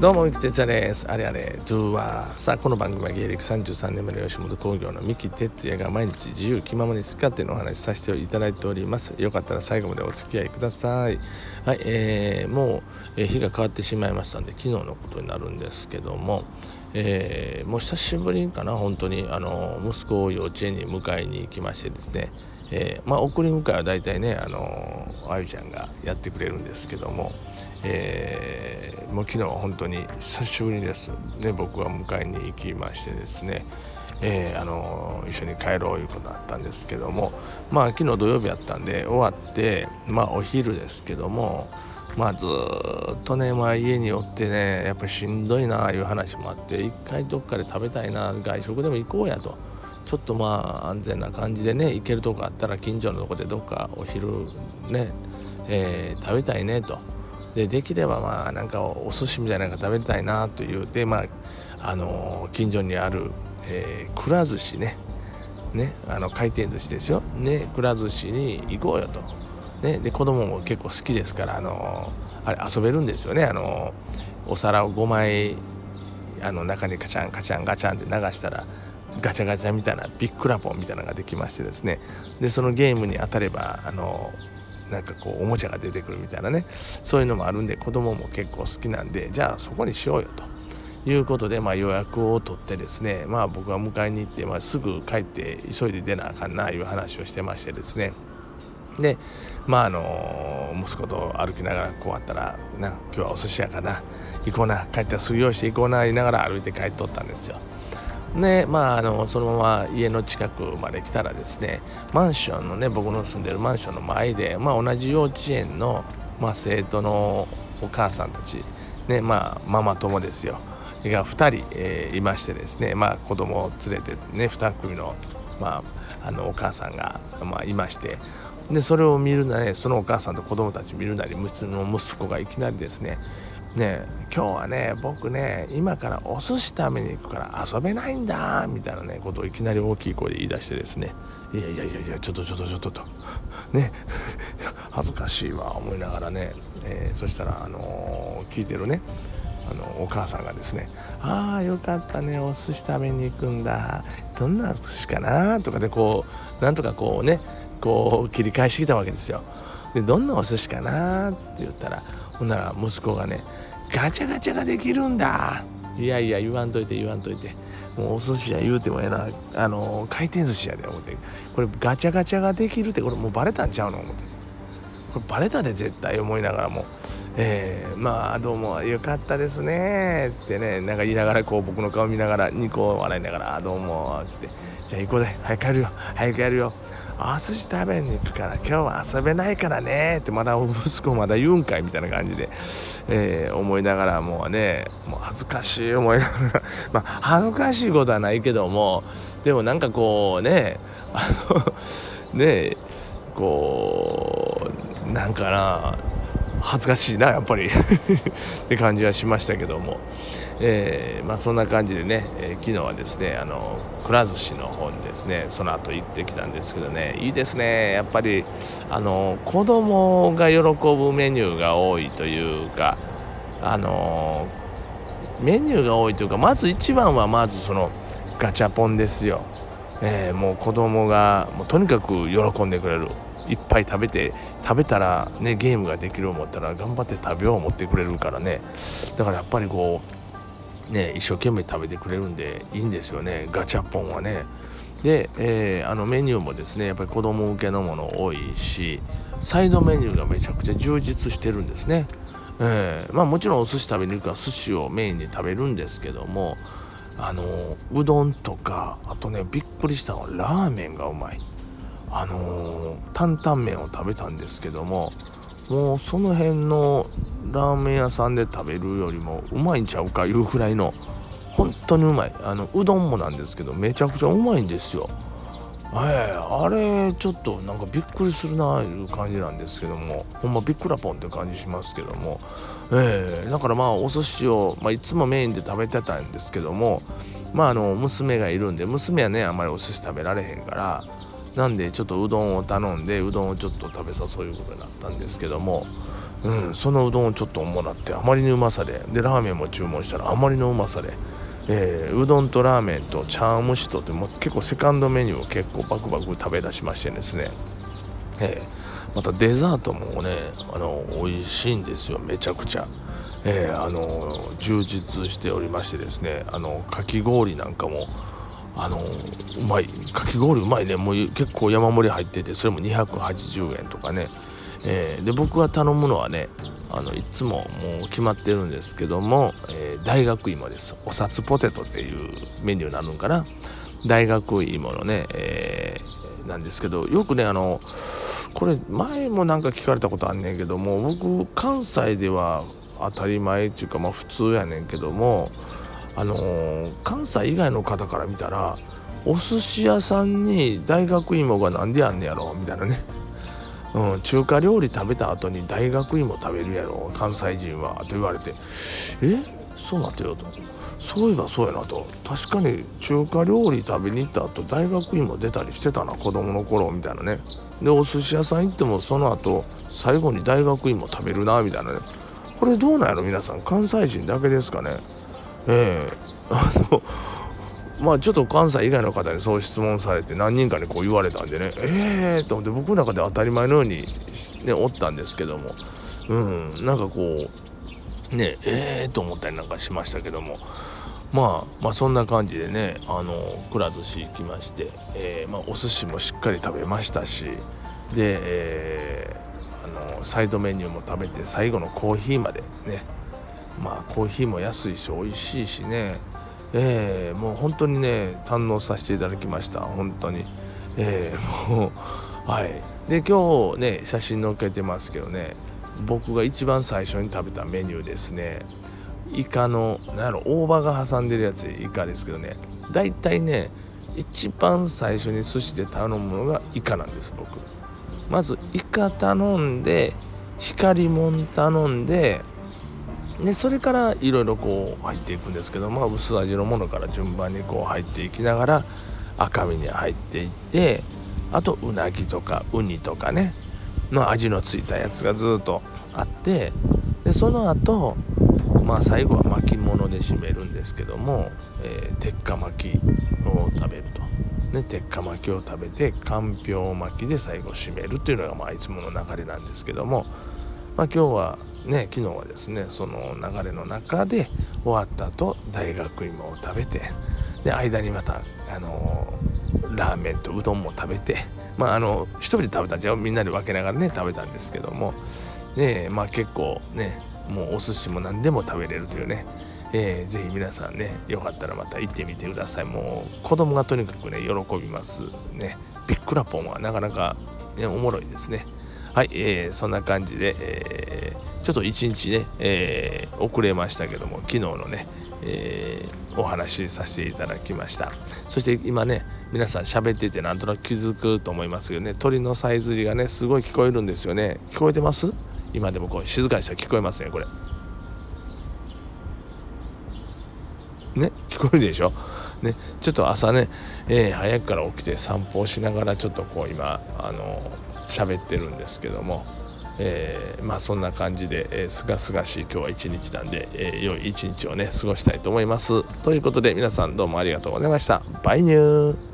どうも、三木哲也です。あれあれ、ドゥは。さあ、この番組は芸歴33年目の吉本興業の三木哲也が毎日自由気ままに好き勝手のお話しさせていただいております。よかったら最後までお付き合いください。はい、えー、もう、えー、日が変わってしまいましたんで、昨日のことになるんですけども、えー、もう久しぶりかな、本当に、あの、息子を幼稚園に迎えに行きましてですね、えー、まあ送り迎えは大体ねあのあゆちゃんがやってくれるんですけども、えー、もう昨日は本当に久しぶりです、ね、僕は迎えに行きましてですねえー、あの一緒に帰ろういうことだったんですけどもまあ昨日土曜日やったんで終わってまあお昼ですけどもまあずっとね、まあ、家におってねやっぱりしんどいなあいう話もあって一回どっかで食べたいな外食でも行こうやと。ちょっとまあ安全な感じでね行けるとこあったら近所のとこでどっかお昼ね、えー、食べたいねとでできればまあなんかお寿司みたいなのが食べたいなというでまああのー、近所にある、えー、くら寿司ね。ねあの回転寿司ですよ。ねくら寿司に行こうよと。ね、で子供も結構好きですから、あのー、あれ遊べるんですよね、あのお皿を5枚あの中にカチャンカチャンガチャンって流したらガチャガチャみたいなビッグラポンみたいなのができましてですね。でそのゲームに当たればあのなんかこうおもちゃが出てくるみたいなねそういうのもあるんで子供も結構好きなんでじゃあそこにしようよということで、まあ、予約を取ってですねまあ僕は迎えに行って、まあ、すぐ帰って急いで出なあかんないう話をしてましてですねでまああの息子と歩きながらこうあったらな今日はお寿司屋かな行こうな帰ったらすぐ用意して行こうな言いながら歩いて帰っとったんですよ。でまああのそのまま家の近くまで来たらですねマンションのね僕の住んでるマンションの前で、まあ、同じ幼稚園の、まあ、生徒のお母さんたちねまあママ友ですよ。が2人、えー、いましてですねまあ子供を連れてね2組の,、まあ、あのお母さんが、まあ、いましてでそれを見るなりそのお母さんと子供たち見るなり息子がいきなりですねね今日はね僕ね今からお寿司食べに行くから遊べないんだみたいなねことをいきなり大きい声で言い出してですねいやいやいやいやちょっとちょっとちょっととね恥ずかしいわ思いながらね、えー、そしたらあのー、聞いてるねあのお母さんがですね「ああよかったねお寿司食べに行くんだどんな寿司かな?」とかでこうなんとかこうねこう切り返してきたわけですよ。でどんなお寿司かなって言ったらほんなら息子がねガチャガチャができるんだ。いやいや言わんといて言わんといて。もうお寿司や言うてもええな。あの回転寿司やで思って。これガチャガチャができるってこれもうバレたんちゃうの思って。これバレたで絶対思いながらも。えー、まあどうもよかったですね。ってねなんか言いながらこう僕の顔見ながらニコ笑いながらどうもつって。じゃあ行こうで早く帰るよ。早く帰るよ。お寿司食べに行くから。今日は遊べないからね。ってまだ息子まだ言うんかいみたいな感じで、えー、思いながらもうねもう恥ずかしい思いながら。まあ恥ずかしいことはないけどもでもなんかこうねあのねこうなんかな恥ずかしいなやっぱり。って感じはしましたけども、えー、まあ、そんな感じでね、えー、昨日はですねあのくら寿司の方にですねその後行ってきたんですけどね。いいですね。やっぱりあの子供が喜ぶメニューが多いというかあのメニューが多いというかまず一番はまずそのガチャポンですよ、えー、もう子供がもうとにかく喜んでくれる。いっぱい食べて食べたらねゲームができる思ったら頑張って食べよう思ってくれるからねだからやっぱりこうね一生懸命食べてくれるんでいいんですよねガチャポンはね。で、えー、あのメニューもですねやっぱり子供向けのもの多いしサイドメニューがめちゃくちゃ充実してるんですね。えー、まあもちろんお寿司食べに行くから寿司をメインで食べるんですけどもあのうどんとかあとねびっくりしたのはラーメンがうまい。あのー、担々麺を食べたんですけどももうその辺のラーメン屋さんで食べるよりもうまいんちゃうかいうくらいの本当にうまいあのうどんもなんですけどめちゃくちゃうまいんですよ。えー、あれちょっとなんかびっくりするなあいう感じなんですけどもほんまびっくらポンって感じしますけども、えー、だからまあお寿司を、まあ、いつもメインで食べてたんですけどもまああの娘がいるんで娘はねあんまりお寿司食べられへんからなんでちょっとうどんを頼んでうどんをちょっと食べさそういうことになったんですけどもうん、そのうどんをちょっともらってあまりのうまさで。でラーメンも注文したらあまりのうまさで、えー、うどんとラーメンと茶蒸しとっても結構セカンドメニューを結構バクバク食べ出しましてですね、えー、またデザートもねあの美味しいんですよめちゃくちゃ。えー、あの充実しておりましてですねあのかき氷なんかもあのうまいかき氷うまいね。もう結構山盛り入っててそれも280円とかね。えー、で僕が頼むのはねあのいつももう決まってるんですけども、えー、大学芋です。お札ポテトっていうメニューになるんかな。大学芋のね、えー、なんですけどよくねあのこれ前もなんか聞かれたことあんねんけども僕関西では当たり前っていうかまあ普通やねんけどもあのー、関西以外の方から見たらお寿司屋さんに大学芋がなんでやんねやろみたいなね。うん、中華料理食べた後に大学芋食べるやろ関西人はと言われて。えそうなってよと。そういえばそうやなと。確かに中華料理食べに行った後大学芋出たりしてたな子供の頃みたいなね。でお寿司屋さん行ってもその後最後に大学芋食べるなみたいなね。これどうなんやろ皆さん。関西人だけですかね。ええ、あの まあちょっと関西以外の方にそう質問されて何人かにこう言われたんでねええー、と思って僕の中で当たり前のようにねおったんですけどもうんなんかこうねええー、と思ったりなんかしましたけどもまあまあそんな感じでねあのくら寿司行きまして、えー、まあ、お寿司もしっかり食べましたしで、えー、あのサイドメニューも食べて最後のコーヒーまでねまあコーヒーも安いし美味しいしね。えー、もう本当にね堪能させていただきました。本当に。えー、もうはい。で今日ね写真載っけてますけどね僕が一番最初に食べたメニューですね。イカの何やろ大葉が挟んでるやつイカですけどね。だいたいね一番最初に寿司で頼むのがイカなんです僕。まずイカ頼んで光もん頼んででそれからいろいろこう入っていくんですけど、まあ、薄味のものから順番にこう入っていきながら赤身に入っていってあとうなぎとかウニとかねの味のついたやつがずっとあってでその後まあ最後は巻物で締めるんですけども、えー、鉄火巻きを食べると。ね、鉄火巻きを食べてかんぴょう巻きで最後締めるっていうのがまあいつもの流れなんですけども、まあ、今日はね昨日はですねその流れの中で終わった後大学芋を食べてで間にまたあのラーメンとうどんも食べてまああの一人で食べたんじゃみんなで分けながらね食べたんですけどもでまあ結構ねもうお寿司も何でも食べれるというねえー、ぜひ皆さんねよかったらまた行ってみてください。もう子供がとにかくね喜びますね。ビックラポンはなかなか、ね、おもろいですね。はい、えー、そんな感じで、えー、ちょっと一日ね、えー、遅れましたけども昨日のね、えー、お話しさせていただきました。そして今ね皆さん喋っててなんとなく気づくと思いますけどね鳥のさえずりがねすごい聞こえるんですよね。聞こえてます？今でもこう静かにしたら聞こえますねこれ。ね？聞こえるでしょ？ね、ちょっと朝ね、えー、早くから起きて散歩をしながらちょっとこう今あの喋ってるんですけども、えー、まあそんな感じでえすがすがしい今日は一日なんで、えー、良い一日をね過ごしたいと思います。ということで皆さんどうもありがとうございました。バイニュー